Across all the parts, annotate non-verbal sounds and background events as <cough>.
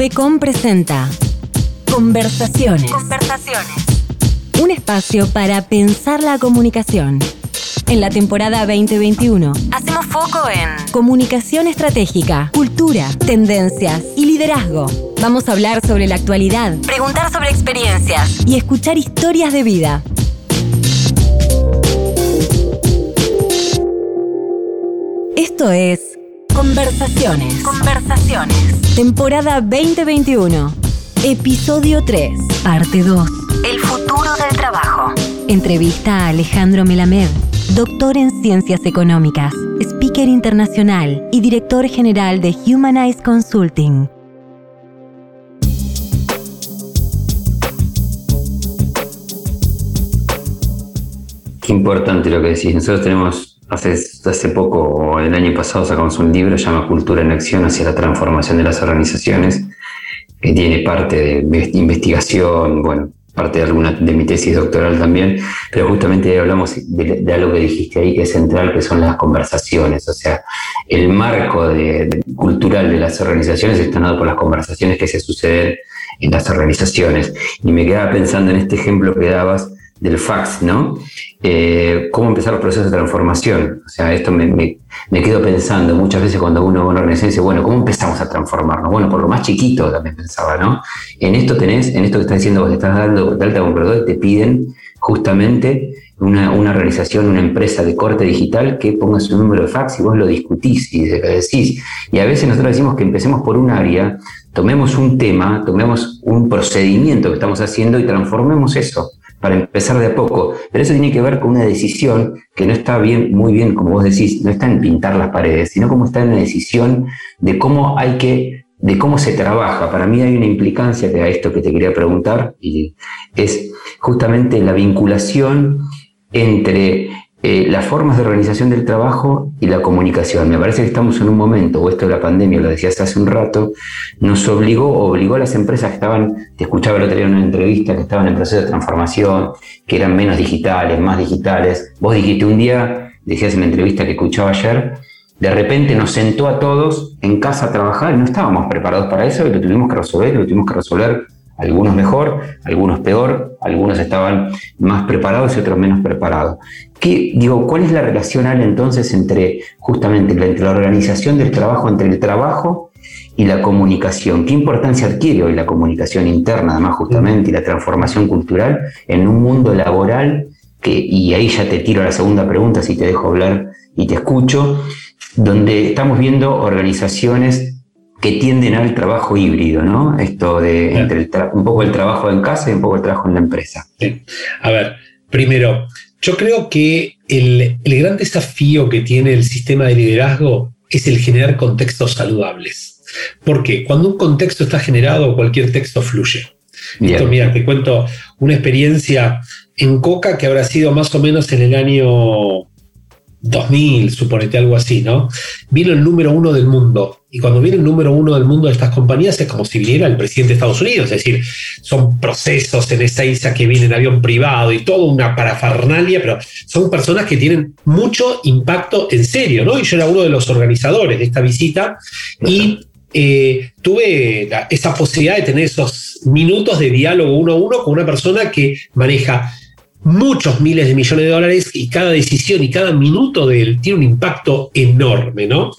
Avecom presenta Conversaciones. Conversaciones. Un espacio para pensar la comunicación. En la temporada 2021, Hacemos foco en comunicación estratégica, cultura, tendencias y liderazgo. Vamos a hablar sobre la actualidad preguntar sobre experiencias. y escuchar historias de vida. Esto es Conversaciones. Conversaciones. Temporada 2021. Episodio 3. Parte 2. El futuro del trabajo. Entrevista a Alejandro Melamed, doctor en ciencias económicas, speaker internacional y director general de Humanize Consulting. Qué importante lo que decís. Nosotros tenemos, hace, hace poco, el año pasado, sacamos un libro se llama Cultura en Acción hacia la transformación de las organizaciones, que tiene parte de inve- investigación, bueno, parte de alguna de mi tesis doctoral también, pero justamente hablamos de, de algo que dijiste ahí que es central, que son las conversaciones. O sea, el marco cultural de las organizaciones está dado por las conversaciones que se suceden en las organizaciones. Y me quedaba pensando en este ejemplo que dabas del fax, ¿no? Eh, cómo empezar los procesos de transformación. O sea, esto me, me- quedo pensando muchas veces cuando uno va a una organización dice, bueno, ¿cómo empezamos a transformarnos? Bueno, por lo más chiquito también pensaba, ¿no? En esto tenés, en esto que estás diciendo, vos estás dando de alta como proveedor, te piden justamente una, una organización, una empresa de corte digital que ponga su número de fax y vos lo discutís y de- decís. Y a veces nosotros decimos que empecemos por un área, tomemos un tema, tomemos un procedimiento que estamos haciendo y transformemos eso para empezar de poco. Pero eso tiene que ver con una decisión que no está bien, muy bien, como vos decís, no está en pintar las paredes, sino como está en la decisión de cómo hay que, de cómo se trabaja. Para mí hay una implicancia que a esto que te quería preguntar, y es justamente la vinculación entre eh, las formas de organización del trabajo y la comunicación. Me parece que estamos en un momento, o esto de la pandemia, lo decías hace un rato, nos obligó, obligó a las empresas que estaban, te escuchaba el otro día en una entrevista, que estaban en proceso de transformación, que eran menos digitales, más digitales. Vos dijiste un día, decías en la entrevista que escuchaba ayer, de repente nos sentó a todos en casa a trabajar y no estábamos preparados para eso y lo tuvimos que resolver, lo tuvimos que resolver algunos mejor, algunos peor, algunos estaban más preparados y otros menos preparados. ¿Qué, digo, ¿Cuál es la relación, Ale, entonces entre justamente entre la organización del trabajo, entre el trabajo y la comunicación? ¿Qué importancia adquiere hoy la comunicación interna, además, justamente, y la transformación cultural en un mundo laboral? Que, y ahí ya te tiro a la segunda pregunta, si te dejo hablar y te escucho, donde estamos viendo organizaciones que tienden al trabajo híbrido, ¿no? Esto de Claro. entre el un poco el trabajo en casa y un poco el trabajo en la empresa. Sí. A ver, primero, yo creo que el, el gran desafío que tiene el sistema de liderazgo es el generar contextos saludables. ¿Por qué? Cuando un contexto está generado, cualquier texto fluye. Bien. Esto, mira, te cuento una experiencia en Coca que habrá sido más o menos en el año 2000, suponete algo así, ¿no? Vino el número uno del mundo. Y cuando viene el número uno del mundo de estas compañías es como si viniera el presidente de Estados Unidos. Es decir, son procesos en esa isla que viene en avión privado y toda una parafernalia, pero son personas que tienen mucho impacto en serio, ¿no? Y yo era uno de los organizadores de esta visita y eh, tuve la- esa posibilidad de tener esos minutos de diálogo uno a uno con una persona que maneja muchos miles de millones de dólares y cada decisión y cada minuto de él tiene un impacto enorme, ¿no?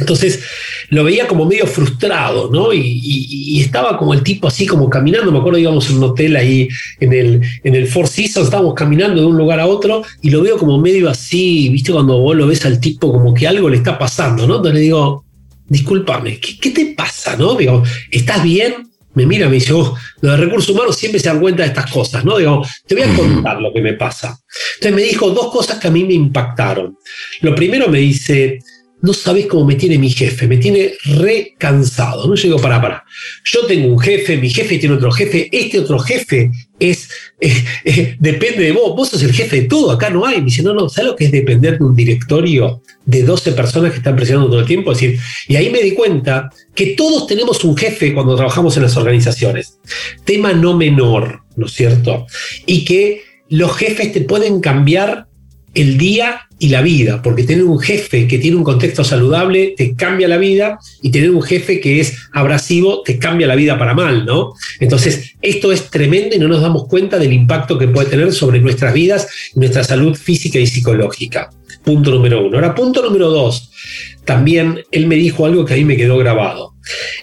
Entonces lo veía como medio frustrado, ¿no? Y, y- y estaba como el tipo así como caminando, me acuerdo íbamos en un hotel ahí en el, en el Four Seasons, estábamos caminando de un lugar a otro y lo veo como medio así, ¿viste? Cuando vos lo ves al tipo como que algo le está pasando, ¿no? Entonces le digo, discúlpame, ¿qué, qué te pasa, no? Digo, ¿estás bien? Me mira, me dice, oh, los de recursos humanos siempre se dan cuenta de estas cosas, ¿no? Digo, te voy a contar lo que me pasa. Entonces me dijo dos cosas que a mí me impactaron. Lo primero me dice, no sabes cómo me tiene mi jefe, me tiene re cansado. No digo, para, para. Yo tengo un jefe, mi jefe tiene otro jefe, este otro jefe es, <laughs> eh, eh, depende de vos, vos sos el jefe de todo, acá no hay. Me dice, no, no, ¿sabes lo que es depender de un directorio de 12 personas que están presionando todo el tiempo? Es decir, y ahí me di cuenta que todos tenemos un jefe cuando trabajamos en las organizaciones. Tema no menor, ¿no es cierto? Y que los jefes te pueden cambiar el día y la vida, porque tener un jefe que tiene un contexto saludable te cambia la vida y tener un jefe que es abrasivo te cambia la vida para mal, ¿no? Entonces, esto es tremendo y no nos damos cuenta del impacto que puede tener sobre nuestras vidas y nuestra salud física y psicológica. Punto número uno. Ahora, punto número dos. También él me dijo algo que a mí me quedó grabado.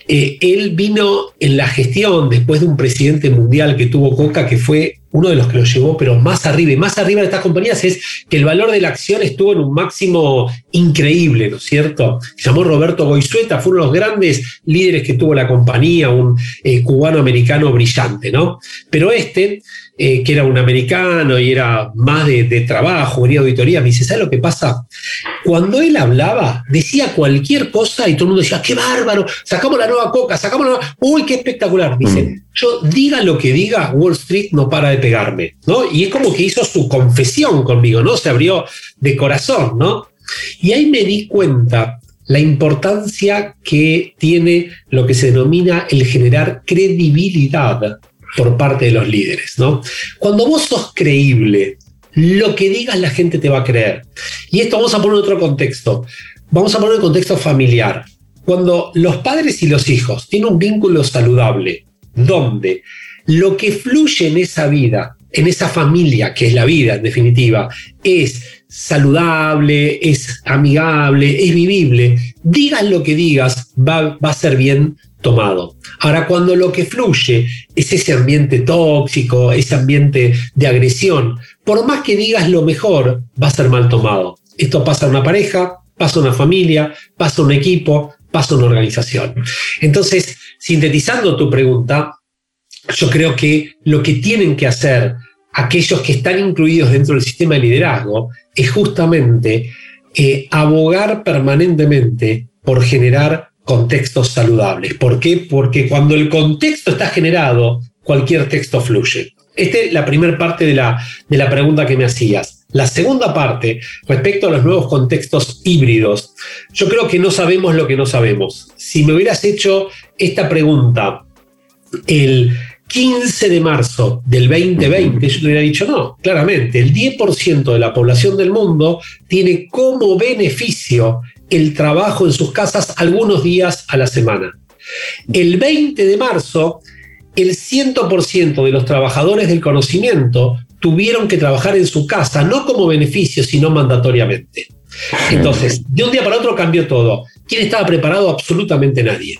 Eh, él vino en la gestión después de un presidente mundial que tuvo Coca, que fue uno de los que lo llevó, pero más arriba. Y más arriba de estas compañías es que el valor de la acción estuvo en un máximo increíble, ¿no es cierto? Se llamó Roberto Goizueta, fue uno de los grandes líderes que tuvo la compañía, un eh, cubano-americano brillante, ¿no? Pero este eh, que era un americano y era más de, trabajo, venía auditoría, me dice, ¿sabes lo que pasa? Cuando él hablaba, decía cualquier cosa y todo el mundo decía, qué bárbaro, sacamos la nueva coca, sacamos la nueva, uy, qué espectacular. Dice, mm. yo diga lo que diga, Wall Street no para de pegarme, ¿no? Y es como que hizo su confesión conmigo, ¿no? Se abrió de corazón, ¿no? Y ahí me di cuenta la importancia que tiene lo que se denomina el generar credibilidad por parte de los líderes, ¿no? Cuando vos sos creíble, lo que digas la gente te va a creer. Y esto vamos a poner otro contexto. Vamos a poner en contexto familiar. Cuando los padres y los hijos tienen un vínculo saludable, donde lo que fluye en esa vida, en esa familia, que es la vida en definitiva, es saludable, es amigable, es vivible, digas lo que digas, va a ser bien tomado. Ahora, cuando lo que fluye es ese ambiente tóxico, ese ambiente de agresión, por más que digas lo mejor, va a ser mal tomado. Esto pasa en una pareja, pasa en una familia, pasa en un equipo, pasa en una organización. Entonces, sintetizando tu pregunta, yo creo que lo que tienen que hacer aquellos que están incluidos dentro del sistema de liderazgo es justamente eh, abogar permanentemente por generar contextos saludables. ¿Por qué? Porque cuando el contexto está generado, cualquier texto fluye. Esta es la primera parte de la, de la pregunta que me hacías. La segunda parte, respecto a los nuevos contextos híbridos, yo creo que no sabemos lo que no sabemos. Si me hubieras hecho esta pregunta el 15 de marzo del 2020, yo te hubiera dicho no, claramente, el 10% de la población del mundo tiene como beneficio el trabajo en sus casas algunos días a la semana. El 20 de marzo, el 100% de los trabajadores del conocimiento tuvieron que trabajar en su casa, no como beneficio, sino mandatoriamente. Entonces, de un día para otro cambió todo. ¿Quién estaba preparado? Absolutamente nadie.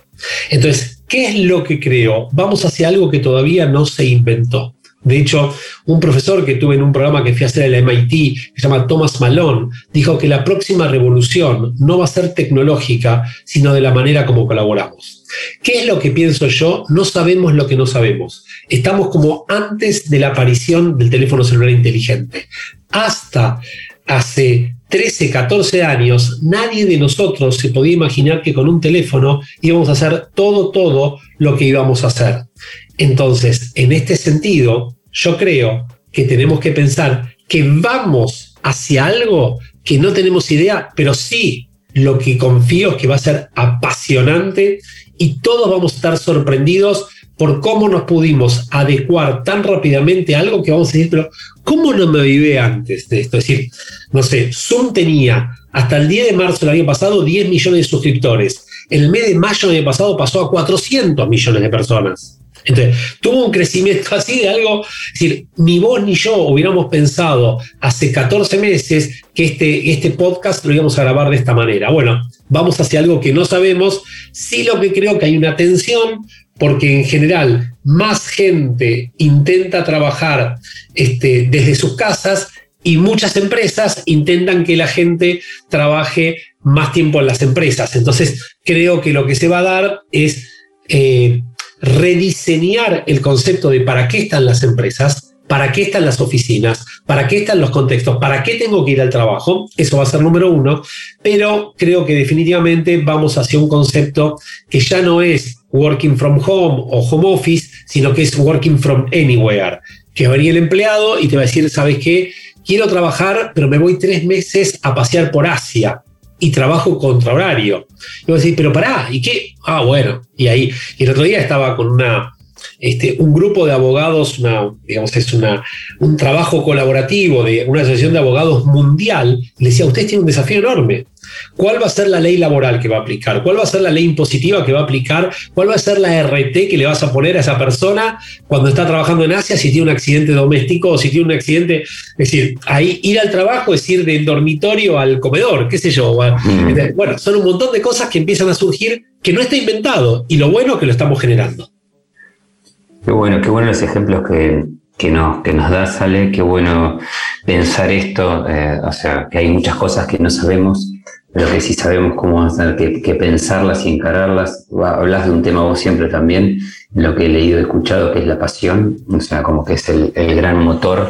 Entonces, ¿qué es lo que creo? Vamos hacia algo que todavía no se inventó. De hecho, un profesor que tuve en un programa que fui a hacer en el MIT, que se llama Thomas Malone, dijo que la próxima revolución no va a ser tecnológica, sino de la manera como colaboramos. ¿Qué es lo que pienso yo? No sabemos lo que no sabemos. Estamos como antes de la aparición del teléfono celular inteligente. Hasta hace 13, 14 años, nadie de nosotros se podía imaginar que con un teléfono íbamos a hacer todo, todo lo que íbamos a hacer. Entonces, en este sentido, yo creo que tenemos que pensar que vamos hacia algo que no tenemos idea, pero sí lo que confío es que va a ser apasionante y todos vamos a estar sorprendidos por cómo nos pudimos adecuar tan rápidamente a algo que vamos a decir, pero ¿cómo no me viví antes de esto? Es decir, no sé, Zoom tenía hasta el 10 de marzo del año pasado 10 millones de suscriptores. El mes de mayo del año pasado pasó a 400 millones de personas. Entonces, tuvo un crecimiento <laughs> así de algo, es decir, ni vos ni yo hubiéramos pensado hace 14 meses que este, este podcast lo íbamos a grabar de esta manera. Bueno, vamos hacia algo que no sabemos, sí lo que creo que hay una tensión, porque en general más gente intenta trabajar este, desde sus casas y muchas empresas intentan que la gente trabaje más tiempo en las empresas. Entonces, creo que lo que se va a dar es eh, rediseñar el concepto de para qué están las empresas, para qué están las oficinas, para qué están los contextos, para qué tengo que ir al trabajo. Eso va a ser número uno, pero creo que definitivamente vamos hacia un concepto que ya no es working from home o home office, sino que es working from anywhere, que va a venir el empleado y te va a decir, ¿sabes qué? Quiero trabajar, pero me voy tres meses a pasear por Asia y trabajo contra horario. Y vos decís, pero pará, ¿y qué? Ah, bueno, y ahí, y el otro día estaba con una, este, un grupo de abogados, una, digamos, es una, un trabajo colaborativo de una asociación de abogados mundial, le decía, usted tiene un desafío enorme. ¿Cuál va a ser la ley laboral que va a aplicar? ¿Cuál va a ser la ley impositiva que va a aplicar? ¿Cuál va a ser la RT que le vas a poner a esa persona cuando está trabajando en Asia si tiene un accidente doméstico o si tiene un accidente? Es decir, ahí ir al trabajo es ir del dormitorio al comedor, qué sé yo. Mm. Bueno, son un montón de cosas que empiezan a surgir que no está inventado y lo bueno es que lo estamos generando. Qué bueno, qué bueno los ejemplos que, que nos, que nos da, Sale, qué bueno pensar esto, eh, o sea, que hay muchas cosas que no sabemos, pero que sí sabemos cómo hacer, que, pensarlas y encararlas. Hablas de un tema vos siempre también, lo que he leído y escuchado, que es la pasión, o sea, como que es el, el gran motor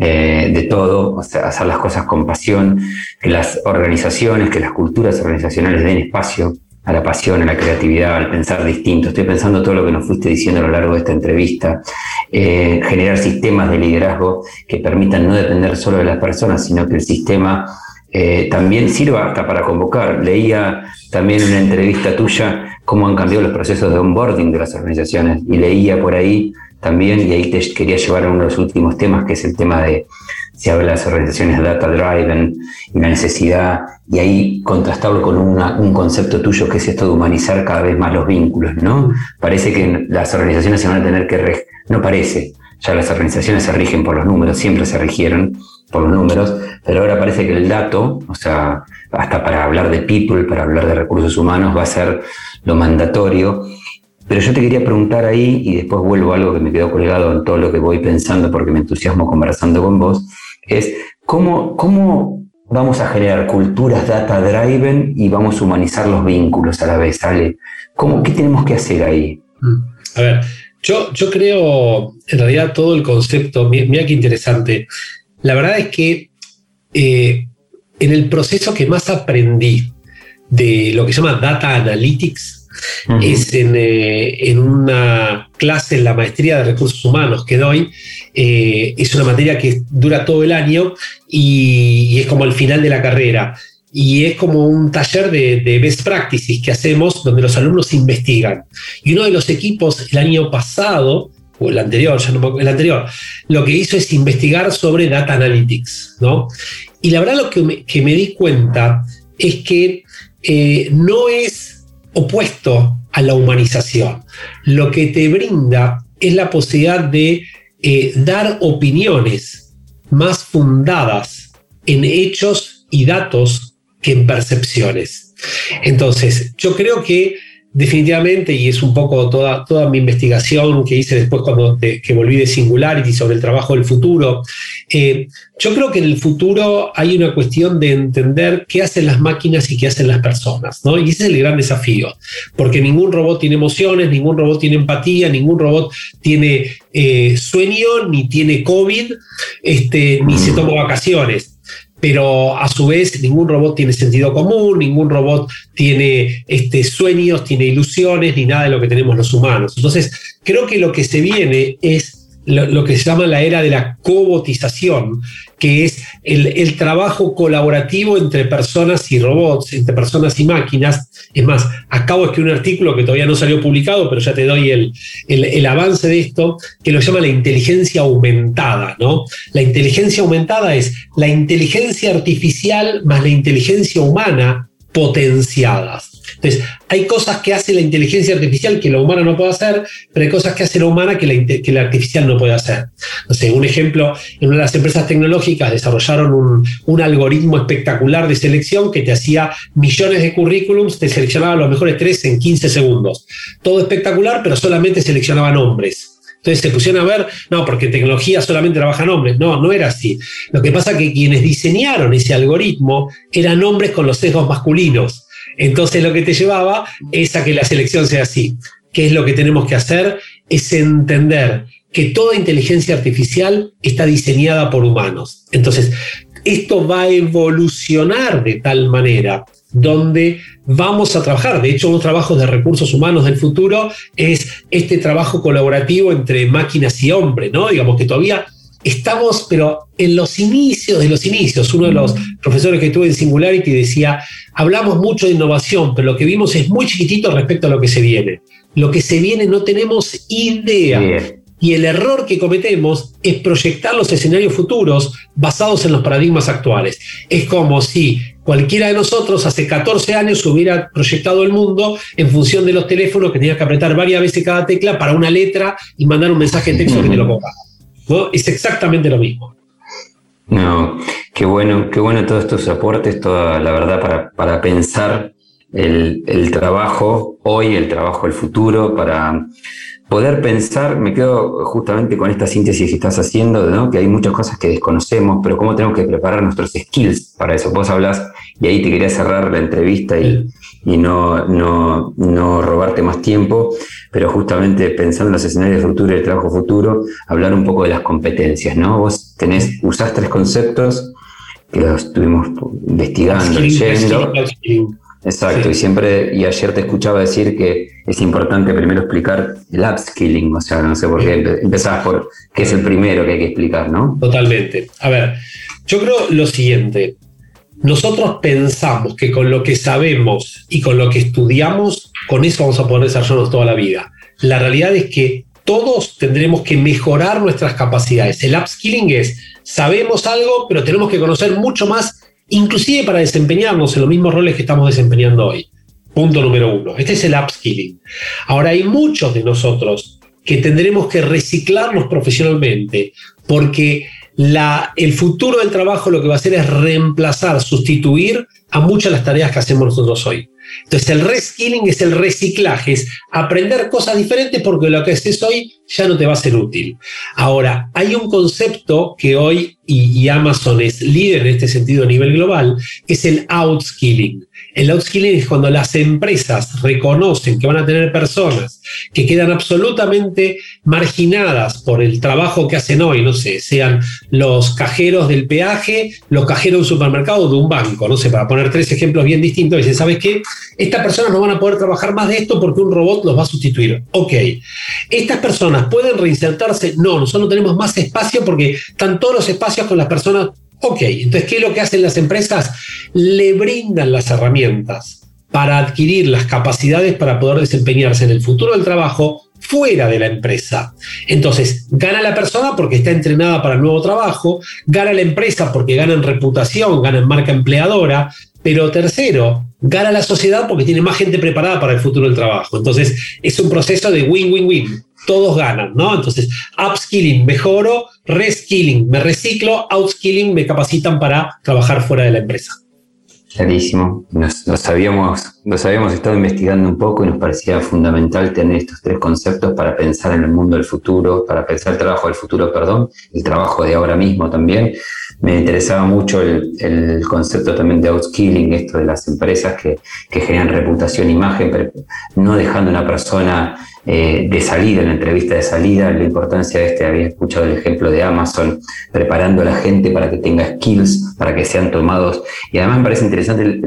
eh, de todo, o sea, hacer las cosas con pasión, que las organizaciones, que las culturas organizacionales den espacio a la pasión, a la creatividad, al pensar distinto. Estoy pensando todo lo que nos fuiste diciendo a lo largo de esta entrevista. Eh, generar sistemas de liderazgo que permitan no depender solo de las personas, sino que el sistema eh, también sirva hasta para convocar. Leía también una entrevista tuya cómo han cambiado los procesos de onboarding de las organizaciones y leía por ahí también, y ahí te quería llevar a uno de los últimos temas, que es el tema de, se habla de las organizaciones data driven y la necesidad, y ahí contrastarlo con un concepto tuyo que es esto de humanizar cada vez más los vínculos, ¿no? Parece que las organizaciones se van a tener que, no parece, ya las organizaciones se rigen por los números, siempre se rigieron por los números, pero ahora parece que el dato, o sea, hasta para hablar de people, para hablar de recursos humanos, va a ser lo mandatorio pero yo te quería preguntar ahí, y después vuelvo a algo que me quedó colgado en todo lo que voy pensando porque me entusiasmo conversando con vos, es cómo, cómo vamos a generar culturas data driven y vamos a humanizar los vínculos a la vez, ¿sale? ¿Cómo, ¿Qué tenemos que hacer ahí? Mm. A ver, yo, yo creo, en realidad, todo el concepto, mira qué interesante. La verdad es que eh, en el proceso que más aprendí de lo que se llama data analytics, es eh, en, una clase en la maestría de recursos humanos que doy. Eh, es una materia que dura todo el año y, es como el final de la carrera. Y es como un taller de, best practices que hacemos donde los alumnos investigan. Y uno de los equipos el año pasado, o el anterior, ya no el anterior, lo que hizo es investigar sobre data analytics. ¿no? Y la verdad lo que me, que me di cuenta es que eh, no es opuesto a la humanización. Lo que te brinda es la posibilidad de eh, dar opiniones más fundadas en hechos y datos que en percepciones. Entonces, yo creo que definitivamente, y es un poco toda, toda mi investigación que hice después cuando que volví de Singularity sobre el trabajo del futuro, eh, yo creo que en el futuro hay una cuestión de entender qué hacen las máquinas y qué hacen las personas, ¿no? Y ese es el gran desafío, porque ningún robot tiene emociones, ningún robot tiene empatía, ningún robot tiene eh, sueño, ni tiene COVID, este, ni se toma vacaciones pero a su vez ningún robot tiene sentido común, ningún robot tiene este, sueños, tiene ilusiones, ni nada de lo que tenemos los humanos. Entonces, creo que lo que se viene es lo, que se llama la era de la cobotización, que es el, trabajo colaborativo entre personas y robots, entre personas y máquinas. Es más, acabo de escribir un artículo que todavía no salió publicado, pero ya te doy el, el, avance de esto, que lo llama la inteligencia aumentada. ¿no? La inteligencia aumentada es la inteligencia artificial más la inteligencia humana potenciadas. Entonces, hay cosas que hace la inteligencia artificial que la humana no puede hacer, pero hay cosas que hace la humana que la, artificial no puede hacer. No un ejemplo, en una de las empresas tecnológicas desarrollaron un, un algoritmo espectacular de selección que te hacía millones de currículums, te seleccionaba los mejores tres en 15 segundos. Todo espectacular, pero solamente seleccionaban hombres. Entonces se pusieron a ver, no, porque tecnología solamente trabajan hombres. No, no era así. Lo que pasa es que quienes diseñaron ese algoritmo eran hombres con los sesgos masculinos. Entonces lo que te llevaba es a que la selección sea así. ¿Qué es lo que tenemos que hacer? Es entender que toda inteligencia artificial está diseñada por humanos. Entonces, esto va a evolucionar de tal manera donde vamos a trabajar. De hecho, los trabajos de recursos humanos del futuro es este trabajo colaborativo entre máquinas y hombres, ¿no? Digamos que todavía estamos, pero en los inicios de los inicios. Uno de los profesores que tuve en Singularity decía, hablamos mucho de innovación, pero lo que vimos es muy chiquitito respecto a lo que se viene. Lo que se viene no tenemos idea. Y el error que cometemos es proyectar los escenarios futuros basados en los paradigmas actuales. Es como si cualquiera de nosotros hace 14 años hubiera proyectado el mundo en función de los teléfonos que tenías que apretar varias veces cada tecla para una letra y mandar un mensaje de texto que te lo ponga. Es exactamente lo mismo. No, qué bueno, qué bueno todos estos aportes, toda la verdad para, para pensar el, el trabajo hoy, el trabajo del futuro, para poder pensar, me quedo justamente con esta síntesis que estás haciendo, ¿no? que hay muchas cosas que desconocemos, pero cómo tenemos que preparar nuestros skills para eso. Vos hablas, y ahí te quería cerrar la entrevista y, y no, no, no, robarte más tiempo, pero justamente pensando en los escenarios futuros y el trabajo futuro, hablar un poco de las competencias. ¿no? Vos tenés, usás tres conceptos que los estuvimos investigando, leyendo. Exacto, y siempre, y ayer te escuchaba decir que es importante primero explicar el upskilling, o sea, no sé por qué empezabas por qué es el primero que hay que explicar, ¿no? Totalmente. A ver, yo creo lo siguiente, nosotros pensamos que con lo que sabemos y con lo que estudiamos, con eso vamos a poder desarrollarnos toda la vida. La realidad es que todos tendremos que mejorar nuestras capacidades. El upskilling es, sabemos algo, pero tenemos que conocer mucho más inclusive para desempeñarnos en los mismos roles que estamos desempeñando hoy. Punto número uno. Este es el upskilling. Ahora hay muchos de nosotros que tendremos que reciclarnos profesionalmente porque la, el futuro del trabajo lo que va a hacer es reemplazar, sustituir a muchas de las tareas que hacemos nosotros hoy. Entonces el reskilling es el reciclaje, es aprender cosas diferentes porque lo que haces hoy ya no te va a ser útil. Ahora, hay un concepto que hoy, y, Amazon es líder en este sentido a nivel global, es el outskilling. El outskilling es cuando las empresas reconocen que van a tener personas que quedan absolutamente marginadas por el trabajo que hacen hoy, no sé, sean los cajeros del peaje, los cajeros de un supermercado o de un banco, no sé, para poner tres ejemplos bien distintos, dicen, ¿sabes qué? Estas personas no van a poder trabajar más de esto porque un robot los va a sustituir. Ok. ¿Estas personas pueden reinsertarse? No, nosotros no tenemos más espacio porque están todos los espacios con las personas Ok, entonces, ¿qué es lo que hacen las empresas? Le brindan las herramientas para adquirir las capacidades para poder desempeñarse en el futuro del trabajo fuera de la empresa. Entonces, gana la persona porque está entrenada para el nuevo trabajo, gana la empresa porque gana en reputación, gana en marca empleadora, pero tercero, gana la sociedad porque tiene más gente preparada para el futuro del trabajo. Entonces, es un proceso de win-win-win todos ganan, ¿no? Entonces, upskilling, mejoro, reskilling, me reciclo, outskilling, me capacitan para trabajar fuera de la empresa. Clarísimo. Nos, habíamos, nos habíamos estado investigando un poco y nos parecía fundamental tener estos tres conceptos para pensar en el mundo del futuro, para pensar el trabajo del futuro, perdón, el trabajo de ahora mismo también. Me interesaba mucho el, concepto también de outskilling, esto de las empresas que, que generan reputación, imagen, pero no dejando a una persona eh, de salida, en la entrevista de salida, la importancia de este, había escuchado el ejemplo de Amazon, preparando a la gente para que tenga skills, para que sean tomados. Y además me parece interesante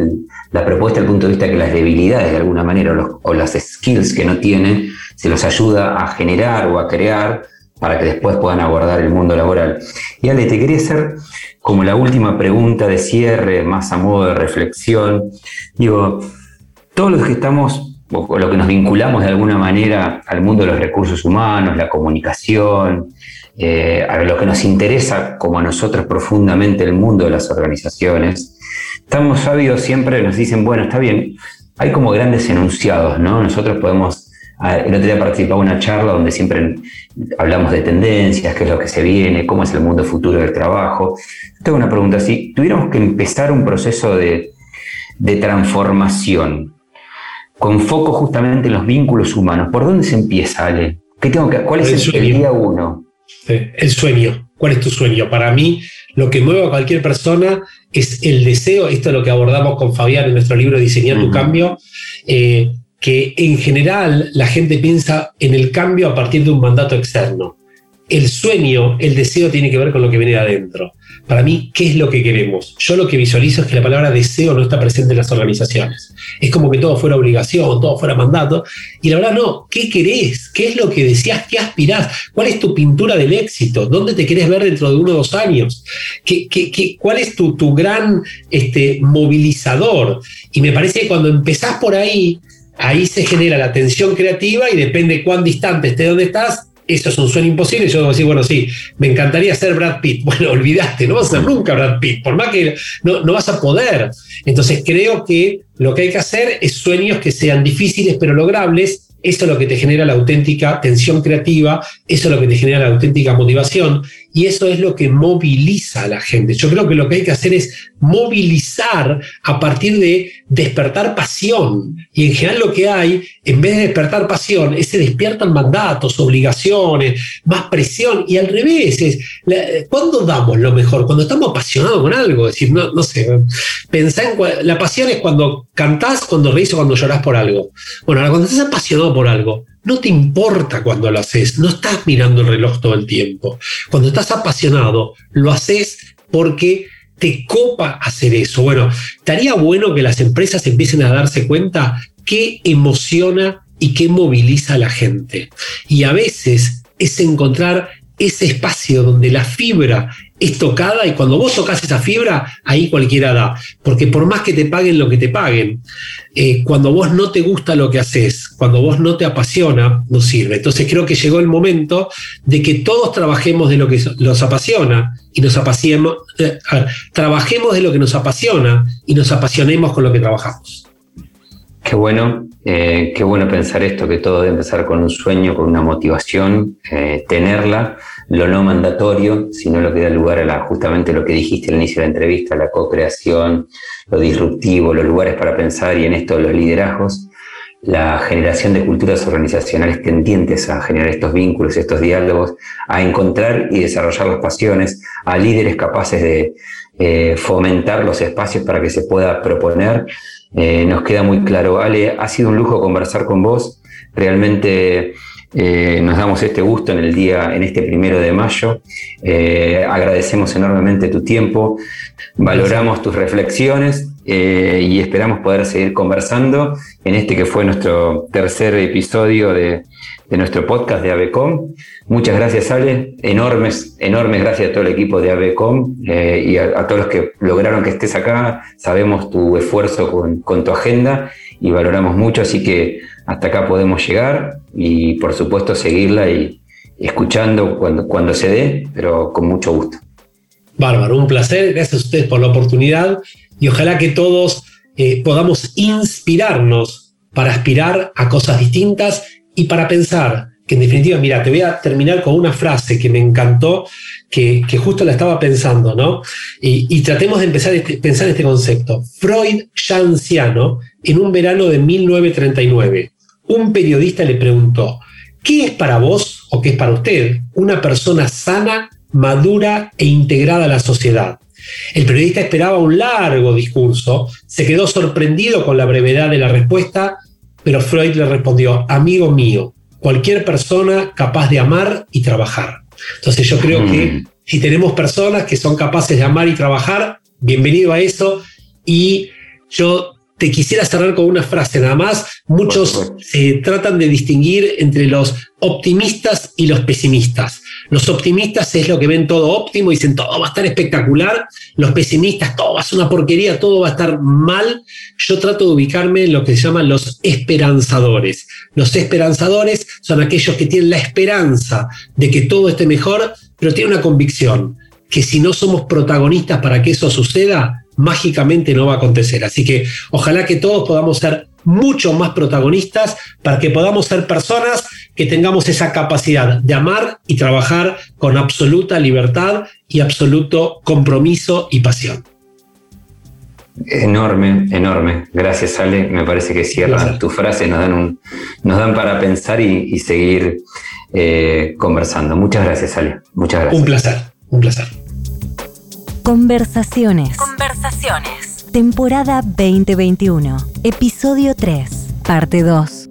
la propuesta desde el punto de vista que las debilidades de alguna manera o, las skills que no tienen, se los ayuda a generar o a crear para que después puedan abordar el mundo laboral. Y Ale, te quería hacer como la última pregunta de cierre, más a modo de reflexión. Digo, todos los que estamos o lo que nos vinculamos de alguna manera al mundo de los recursos humanos, la comunicación, eh, a lo que nos interesa como a nosotros profundamente el mundo de las organizaciones, estamos sabios siempre, nos dicen, bueno, está bien, hay como grandes enunciados, ¿no? Nosotros podemos, el otro día participaba en una charla donde siempre hablamos de tendencias, qué es lo que se viene, cómo es el mundo futuro del trabajo. Tengo una pregunta, si tuviéramos que empezar un proceso de, de transformación, con foco justamente en los vínculos humanos. ¿Por dónde se empieza, Ale? ¿Qué tengo que, ¿Cuál es el, día uno? El sueño. ¿Cuál es tu sueño? Para mí, lo que mueve a cualquier persona es el deseo, esto es lo que abordamos con Fabián en nuestro libro Diseñar tu cambio, eh, que en general la gente piensa en el cambio a partir de un mandato externo. el sueño, el deseo tiene que ver con lo que viene de adentro. Para mí, ¿qué es lo que queremos? Yo lo que visualizo es que la palabra deseo no está presente en las organizaciones. Es como que todo fuera obligación, todo fuera mandato. Y la verdad, no. ¿Qué querés? ¿Qué es lo que deseas? ¿Qué aspirás? ¿Cuál es tu pintura del éxito? ¿Dónde te querés ver dentro de uno o dos años? ¿Qué, qué, cuál es tu, tu gran este, movilizador? Y me parece que cuando empezás por ahí, ahí se genera la tensión creativa y depende cuán distante esté donde estás, eso es un sueño imposible. Yo a decir, bueno, sí, me encantaría ser Brad Pitt. <laughs> Bueno, olvidaste, no vas a ser nunca Brad Pitt, por más que no, no vas a poder. Entonces creo que lo que hay que hacer es sueños que sean difíciles pero logrables eso es lo que te genera la auténtica tensión creativa, eso es lo que te genera la auténtica motivación y eso es lo que moviliza a la gente. Yo creo que lo que hay que hacer es movilizar a partir de despertar pasión. Y en general lo que hay, en vez de despertar pasión, es se despiertan mandatos, obligaciones, más presión. Y al revés, es, ¿cuándo damos lo mejor? Cuando estamos apasionados con algo. Es decir, no, no sé, pensá en la pasión es cuando cantás, cuando reís o cuando llorás por algo. Bueno, ahora cuando estás apasionado por algo, no te importa cuando lo haces, no estás mirando el reloj todo el tiempo. Cuando estás apasionado, lo haces porque te copa hacer eso. Bueno, estaría bueno que las empresas empiecen a darse cuenta qué emociona y qué moviliza a la gente. Y a veces es encontrar ese espacio donde la fibra es tocada y cuando vos tocas esa fibra, ahí cualquiera da. Porque por más que te paguen lo que te paguen, eh, cuando vos no te gusta lo que haces, cuando vos no te apasiona, no sirve. Entonces creo que llegó el momento de que todos trabajemos de lo que nos apasiona y nos apasionemos, eh, trabajemos de lo que nos apasiona y nos apasionemos con lo que trabajamos. Qué bueno, eh, qué bueno pensar esto, que todo debe empezar con un sueño, con una motivación, tenerla lo no mandatorio, sino lo que da lugar a la, justamente lo que dijiste al inicio de la entrevista, la co-creación, lo disruptivo, los lugares para pensar y en esto los liderazgos, la generación de culturas organizacionales tendientes a generar estos vínculos, estos diálogos, a encontrar y desarrollar las pasiones, a líderes capaces de eh, fomentar los espacios para que se pueda proponer. Eh, nos queda muy claro, Ale, ha sido un lujo conversar con vos. Realmente eh, nos damos este gusto en el día, en este primero de mayo. Eh, agradecemos enormemente tu tiempo, valoramos tus reflexiones eh, y esperamos poder seguir conversando en este que fue nuestro tercer episodio de, nuestro podcast de ABECOM. Muchas gracias, Ale. Enormes, enormes gracias a todo el equipo de ABECOM y a, todos los que lograron que estés acá. Sabemos tu esfuerzo con, con tu agenda y valoramos mucho, así que hasta acá podemos llegar y por supuesto seguirla y escuchando cuando, cuando se dé, pero con mucho gusto. Bárbaro, un placer, gracias a ustedes por la oportunidad y ojalá que todos eh, podamos inspirarnos para aspirar a cosas distintas y para pensar que en definitiva, mira, te voy a terminar con una frase que me encantó, que, que justo la estaba pensando, ¿no? Y, tratemos de empezar a este, pensar este concepto. Freud, ya anciano, en un verano de 1939, un periodista le preguntó, ¿qué es para vos o qué es para usted una persona sana, madura e integrada a la sociedad? El periodista esperaba un largo discurso, se quedó sorprendido con la brevedad de la respuesta, pero Freud le respondió, amigo mío, cualquier persona capaz de amar y trabajar. Entonces yo creo que mm. si tenemos personas que son capaces de amar y trabajar, bienvenido a eso. Y yo te quisiera cerrar con una frase nada más. Muchos se tratan de distinguir entre los optimistas y los pesimistas. Los optimistas es lo que ven todo óptimo y dicen todo va a estar espectacular. Los pesimistas, todo va a ser una porquería, todo va a estar mal. Yo trato de ubicarme en lo que se llaman los esperanzadores. Los esperanzadores son aquellos que tienen la esperanza de que todo esté mejor, pero tienen una convicción que si no somos protagonistas para que eso suceda, mágicamente no va a acontecer. Así que ojalá que todos podamos ser mucho más protagonistas para que podamos ser personas que tengamos esa capacidad de amar y trabajar con absoluta libertad y absoluto compromiso y pasión. Enorme, enorme. Gracias, Ale. Me parece que cierran tus frases, nos dan, un, nos dan para pensar y, seguir eh, conversando. Muchas gracias, Ale. Muchas gracias. Un placer, un placer. Conversaciones. Conversaciones. Temporada 2021. Episodio 3. Parte 2.